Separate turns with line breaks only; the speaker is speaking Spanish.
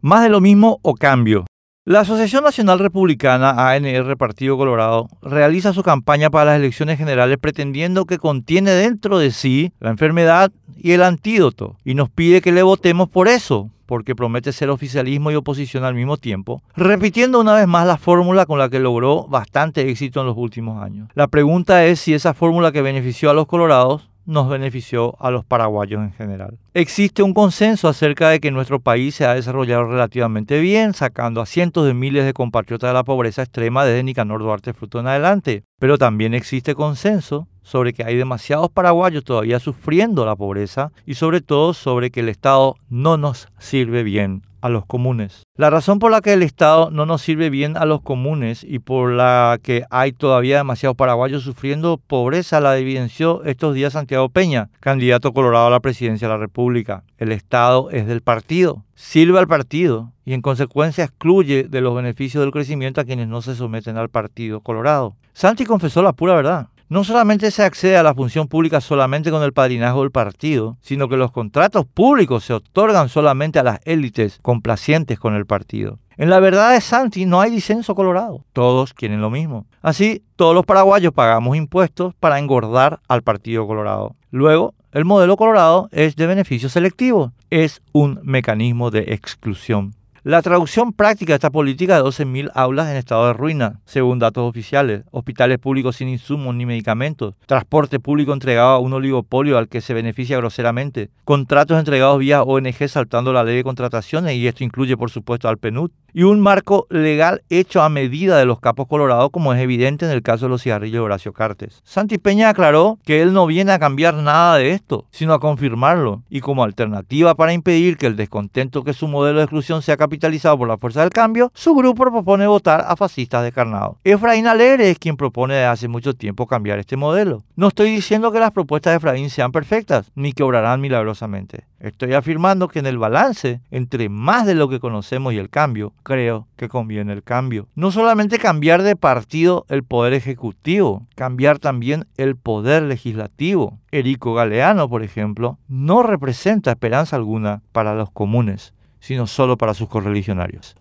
Más de lo mismo o cambio. La Asociación Nacional Republicana, ANR Partido Colorado, realiza su campaña para las elecciones generales pretendiendo que contiene dentro de sí la enfermedad y el antídoto, y nos pide que le votemos por eso, porque promete ser oficialismo y oposición al mismo tiempo, repitiendo una vez más la fórmula con la que logró bastante éxito en los últimos años. La pregunta es si esa fórmula que benefició a los colorados nos benefició a los paraguayos en general. Existe un consenso acerca de que nuestro país se ha desarrollado relativamente bien, sacando a cientos de miles de compatriotas de la pobreza extrema desde Nicanor Duarte Fruto en adelante. Pero también existe consenso sobre que hay demasiados paraguayos todavía sufriendo la pobreza y sobre todo sobre que el Estado no nos sirve bien a los comunes. La razón por la que el Estado no nos sirve bien a los comunes y por la que hay todavía demasiados paraguayos sufriendo pobreza la evidenció estos días Santiago Peña, candidato colorado a la presidencia de la República. El Estado es del partido, sirve al partido y en consecuencia excluye de los beneficios del crecimiento a quienes no se someten al partido colorado. Santi confesó la pura verdad. No solamente se accede a la función pública solamente con el padrinazgo del partido, sino que los contratos públicos se otorgan solamente a las élites complacientes con el partido. En la verdad de Santi no hay disenso colorado. Todos quieren lo mismo. Así, todos los paraguayos pagamos impuestos para engordar al Partido Colorado. Luego, el modelo colorado es de beneficio selectivo. Es un mecanismo de exclusión. La traducción práctica de esta política de 12.000 aulas en estado de ruina, según datos oficiales, hospitales públicos sin insumos ni medicamentos, transporte público entregado a un oligopolio al que se beneficia groseramente, contratos entregados vía ONG saltando la ley de contrataciones, y esto incluye por supuesto al PNUD, y un marco legal hecho a medida de los capos colorados, como es evidente en el caso de los cigarrillos de Horacio Cartes. Santi Peña aclaró que él no viene a cambiar nada de esto, sino a confirmarlo, y como alternativa para impedir que el descontento que su modelo de exclusión sea capitalizado, por la fuerza del cambio, su grupo propone votar a fascistas descarnados. Efraín Alegre es quien propone desde hace mucho tiempo cambiar este modelo. No estoy diciendo que las propuestas de Efraín sean perfectas, ni que obrarán milagrosamente. Estoy afirmando que en el balance entre más de lo que conocemos y el cambio, creo que conviene el cambio. No solamente cambiar de partido el poder ejecutivo, cambiar también el poder legislativo. Erico Galeano, por ejemplo, no representa esperanza alguna para los comunes sino solo para sus correligionarios.